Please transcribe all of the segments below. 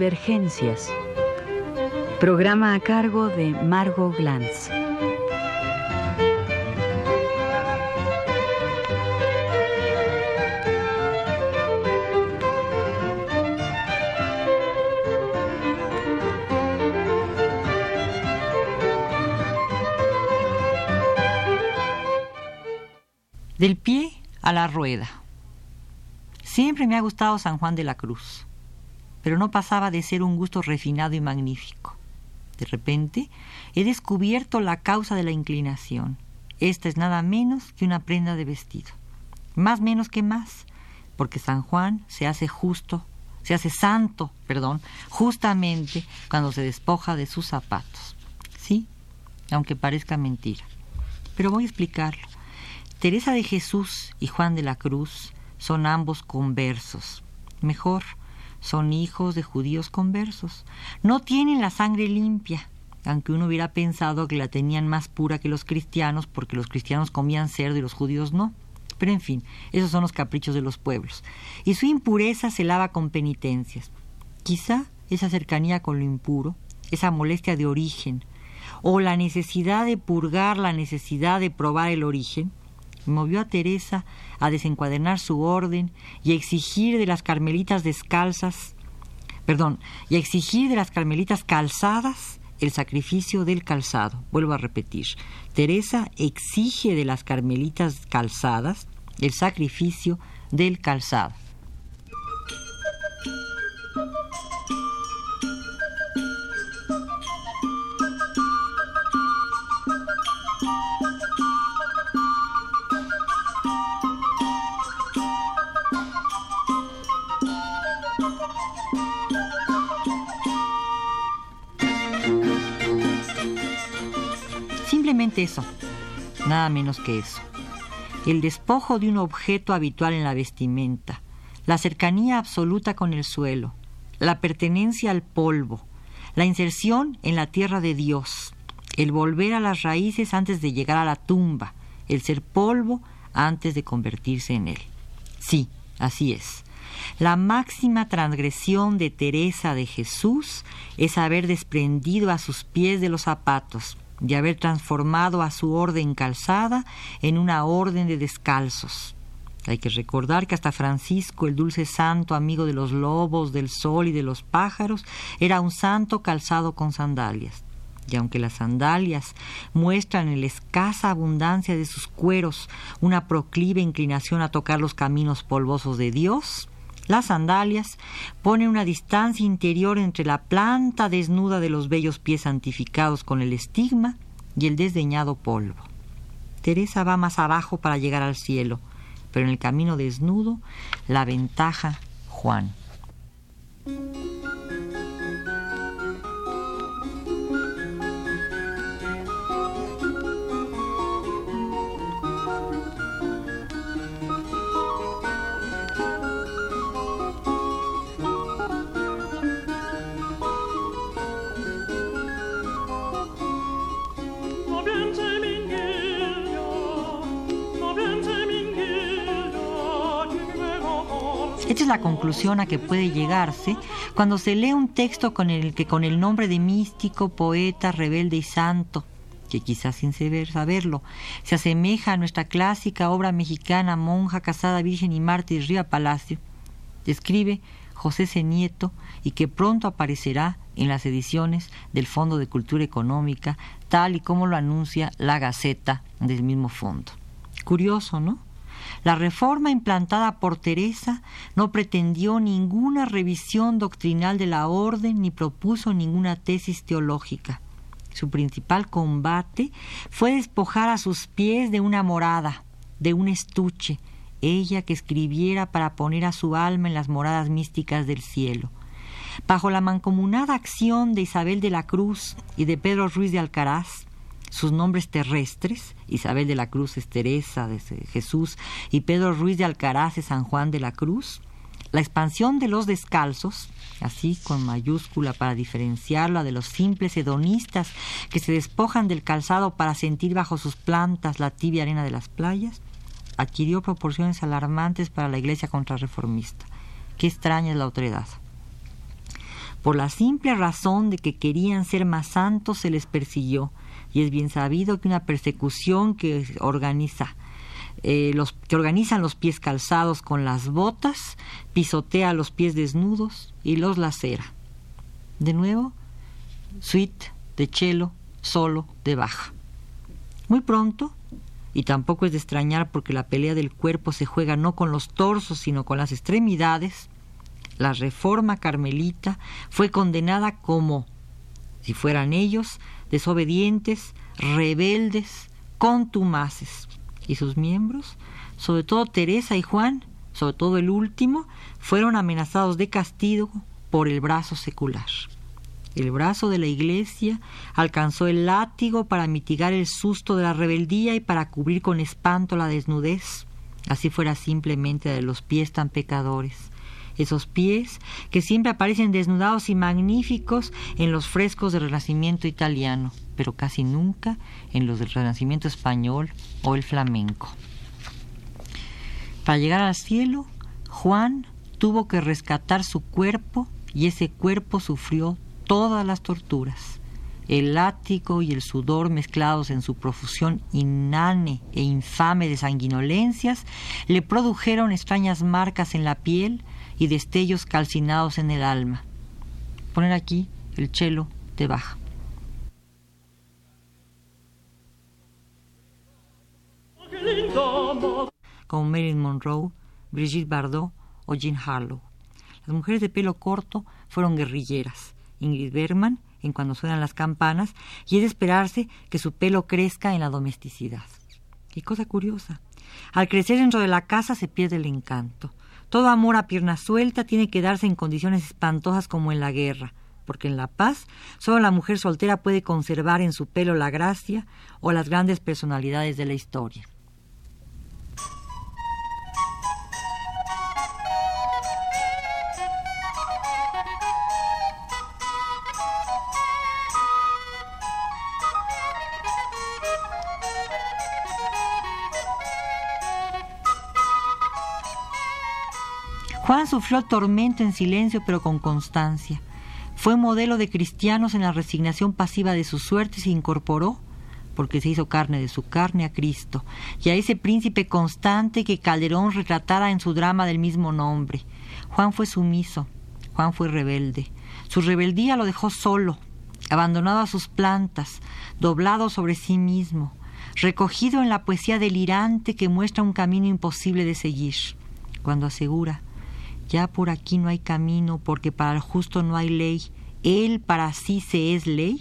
Divergencias. Programa a cargo de Margot Glantz. Del pie a la rueda. Siempre me ha gustado San Juan de la Cruz, pero no pasaba de ser un gusto refinado y magnífico. De repente he descubierto la causa de la inclinación. Esta es nada menos que una prenda de vestido. Más menos que más, porque San Juan se hace justo, se hace santo, perdón, justamente cuando se despoja de sus zapatos. Sí, aunque parezca mentira. Pero voy a explicarlo. Teresa de Jesús y Juan de la Cruz son ambos conversos. Mejor, son hijos de judíos conversos. No tienen la sangre limpia, aunque uno hubiera pensado que la tenían más pura que los cristianos, porque los cristianos comían cerdo y los judíos no. Pero en fin, esos son los caprichos de los pueblos. Y su impureza se lava con penitencias. Quizá esa cercanía con lo impuro, esa molestia de origen, o la necesidad de purgar la necesidad de probar el origen, movió a Teresa a desencuadernar su orden y a exigir de las carmelitas descalzas, perdón, y a exigir de las carmelitas calzadas el sacrificio del calzado. Vuelvo a repetir, Teresa exige de las carmelitas calzadas el sacrificio del calzado. Eso, nada menos que eso. El despojo de un objeto habitual en la vestimenta, la cercanía absoluta con el suelo, la pertenencia al polvo, la inserción en la tierra de Dios, el volver a las raíces antes de llegar a la tumba, el ser polvo antes de convertirse en él. Sí, así es. La máxima transgresión de Teresa de Jesús es haber desprendido a sus pies de los zapatos, de haber transformado a su orden calzada en una orden de descalzos. Hay que recordar que hasta Francisco, el dulce santo, amigo de los lobos, del sol y de los pájaros, era un santo calzado con sandalias. Y aunque las sandalias muestran en la escasa abundancia de sus cueros una proclive inclinación a tocar los caminos polvosos de Dios, las sandalias ponen una distancia interior entre la planta desnuda de los bellos pies santificados con el estigma y el desdeñado polvo. Teresa va más abajo para llegar al cielo, pero en el camino desnudo la ventaja Juan. Esta es la conclusión a que puede llegarse cuando se lee un texto con el que con el nombre de místico, poeta, rebelde y santo, que quizás sin saberlo, se asemeja a nuestra clásica obra mexicana Monja, Casada, Virgen y Mártir Ría Palacio, describe José C. Nieto y que pronto aparecerá en las ediciones del Fondo de Cultura Económica, tal y como lo anuncia la Gaceta del mismo fondo. Curioso, ¿no? La reforma implantada por Teresa no pretendió ninguna revisión doctrinal de la orden ni propuso ninguna tesis teológica. Su principal combate fue despojar a sus pies de una morada, de un estuche, ella que escribiera para poner a su alma en las moradas místicas del cielo. Bajo la mancomunada acción de Isabel de la Cruz y de Pedro Ruiz de Alcaraz, sus nombres terrestres, Isabel de la Cruz es Teresa de Jesús y Pedro Ruiz de Alcaraz es San Juan de la Cruz, la expansión de los descalzos, así con mayúscula para diferenciarla de los simples hedonistas que se despojan del calzado para sentir bajo sus plantas la tibia arena de las playas, adquirió proporciones alarmantes para la iglesia contrarreformista. Qué extraña es la otredad. Por la simple razón de que querían ser más santos se les persiguió, y es bien sabido que una persecución que organiza eh, los que organizan los pies calzados con las botas, pisotea los pies desnudos y los lacera. De nuevo, suite de cello, solo de baja. Muy pronto, y tampoco es de extrañar porque la pelea del cuerpo se juega no con los torsos sino con las extremidades, la reforma carmelita fue condenada como, si fueran ellos, desobedientes, rebeldes, contumaces. Y sus miembros, sobre todo Teresa y Juan, sobre todo el último, fueron amenazados de castigo por el brazo secular. El brazo de la iglesia alcanzó el látigo para mitigar el susto de la rebeldía y para cubrir con espanto la desnudez, así fuera simplemente de los pies tan pecadores. Esos pies que siempre aparecen desnudados y magníficos en los frescos del Renacimiento italiano, pero casi nunca en los del Renacimiento español o el flamenco. Para llegar al cielo, Juan tuvo que rescatar su cuerpo y ese cuerpo sufrió todas las torturas. El látigo y el sudor mezclados en su profusión inane e infame de sanguinolencias le produjeron extrañas marcas en la piel y destellos calcinados en el alma. Poner aquí el chelo de baja. Como Marilyn Monroe, Brigitte Bardot o Jean Harlow. Las mujeres de pelo corto fueron guerrilleras Ingrid Bergman en Cuando suenan las campanas, y es de esperarse que su pelo crezca en la domesticidad. Y cosa curiosa, al crecer dentro de la casa se pierde el encanto. Todo amor a pierna suelta tiene que darse en condiciones espantosas como en la guerra, porque en la paz solo la mujer soltera puede conservar en su pelo la gracia o las grandes personalidades de la historia. Juan sufrió tormento en silencio pero con constancia. Fue modelo de cristianos en la resignación pasiva de su suerte y se incorporó, porque se hizo carne de su carne, a Cristo, y a ese príncipe constante que Calderón retratara en su drama del mismo nombre. Juan fue sumiso, Juan fue rebelde. Su rebeldía lo dejó solo, abandonado a sus plantas, doblado sobre sí mismo, recogido en la poesía delirante que muestra un camino imposible de seguir, cuando asegura ya por aquí no hay camino porque para el justo no hay ley, él para sí se es ley,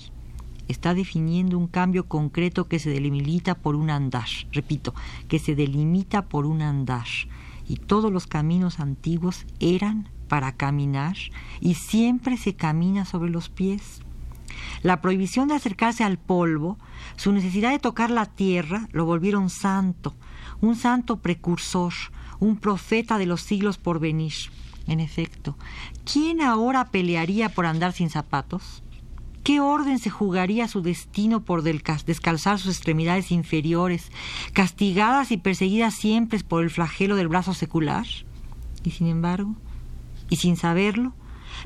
está definiendo un cambio concreto que se delimita por un andar, repito, que se delimita por un andar. Y todos los caminos antiguos eran para caminar y siempre se camina sobre los pies. La prohibición de acercarse al polvo, su necesidad de tocar la tierra, lo volvieron santo, un santo precursor, un profeta de los siglos por venir. En efecto, ¿quién ahora pelearía por andar sin zapatos? ¿Qué orden se jugaría su destino por descalzar sus extremidades inferiores, castigadas y perseguidas siempre por el flagelo del brazo secular? Y sin embargo, y sin saberlo,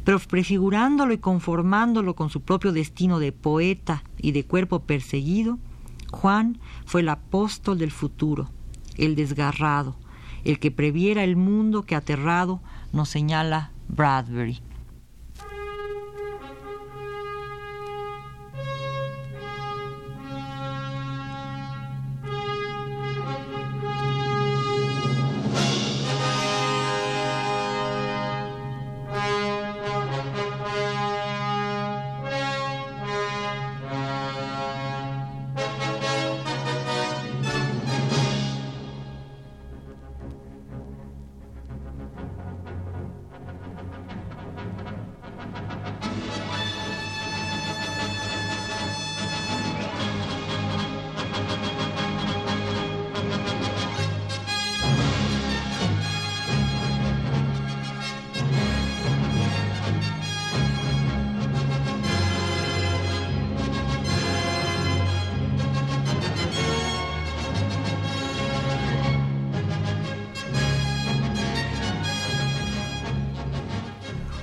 pero prefigurándolo y conformándolo con su propio destino de poeta y de cuerpo perseguido, Juan fue el apóstol del futuro, el desgarrado, el que previera el mundo que aterrado nos señala Bradbury.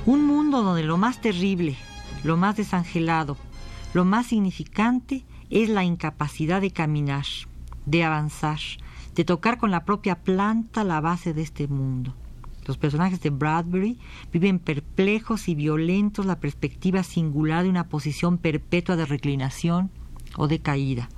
Mundo donde lo más terrible, lo más desangelado, lo más significante es la incapacidad de caminar, de avanzar, de tocar con la propia planta la base de este mundo. Los personajes de Bradbury viven perplejos y violentos la perspectiva singular de una posición perpetua de reclinación o de caída.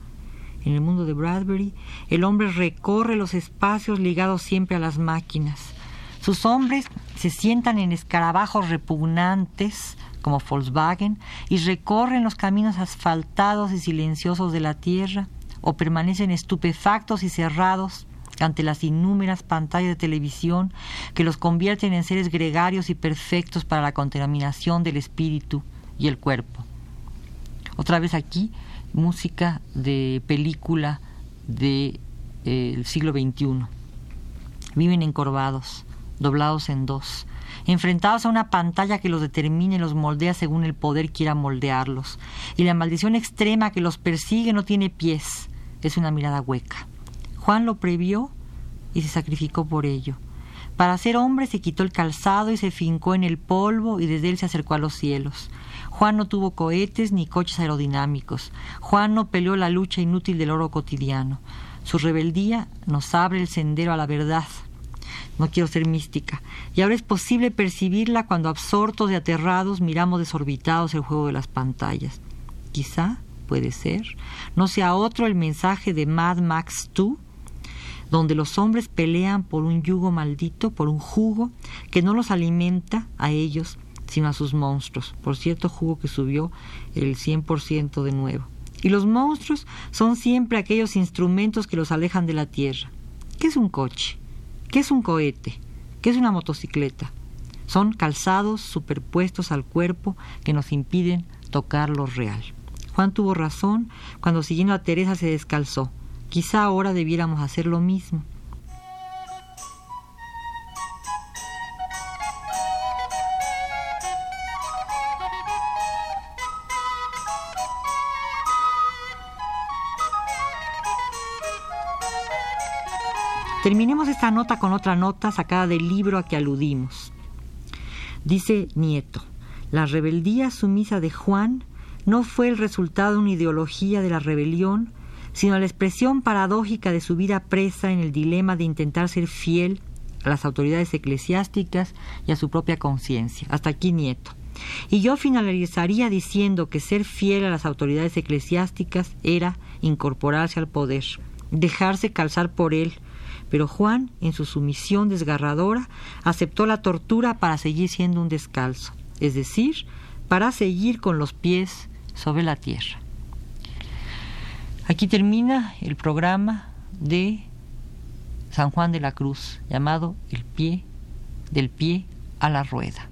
En el mundo de Bradbury, el hombre recorre los espacios ligados siempre a las máquinas. Sus hombres se sientan en escarabajos repugnantes, como Volkswagen, y recorren los caminos asfaltados y silenciosos de la tierra, o permanecen estupefactos y cerrados ante las inúmeras pantallas de televisión que los convierten en seres gregarios y perfectos para la contaminación del espíritu y el cuerpo. Otra vez aquí, música de película del de, eh, siglo XXI. Viven encorvados, doblados en dos, enfrentados a una pantalla que los determina y los moldea según el poder quiera moldearlos. Y la maldición extrema que los persigue no tiene pies, es una mirada hueca. Juan lo previó y se sacrificó por ello. Para ser hombre se quitó el calzado y se fincó en el polvo y desde él se acercó a los cielos. Juan no tuvo cohetes ni coches aerodinámicos. Juan no peleó la lucha inútil del oro cotidiano. Su rebeldía nos abre el sendero a la verdad. No quiero ser mística. Y ahora es posible percibirla cuando absortos y aterrados miramos desorbitados el juego de las pantallas. Quizá, puede ser, no sea otro el mensaje de Mad Max 2 donde los hombres pelean por un yugo maldito, por un jugo que no los alimenta a ellos, sino a sus monstruos. Por cierto, jugo que subió el 100% de nuevo. Y los monstruos son siempre aquellos instrumentos que los alejan de la tierra. ¿Qué es un coche? ¿Qué es un cohete? ¿Qué es una motocicleta? Son calzados superpuestos al cuerpo que nos impiden tocar lo real. Juan tuvo razón cuando siguiendo a Teresa se descalzó Quizá ahora debiéramos hacer lo mismo. Nota con otra nota sacada del libro a que aludimos. Dice Nieto, la rebeldía sumisa de Juan no fue el resultado de una ideología de la rebelión, sino la expresión paradójica de su vida presa en el dilema de intentar ser fiel a las autoridades eclesiásticas y a su propia conciencia. Hasta aquí Nieto. Y yo finalizaría diciendo que ser fiel a las autoridades eclesiásticas era incorporarse al poder, dejarse calzar por él. Pero Juan, en su sumisión desgarradora, aceptó la tortura para seguir siendo un descalzo, es decir, para seguir con los pies sobre la tierra. Aquí termina el programa de San Juan de la Cruz, llamado El pie del pie a la rueda.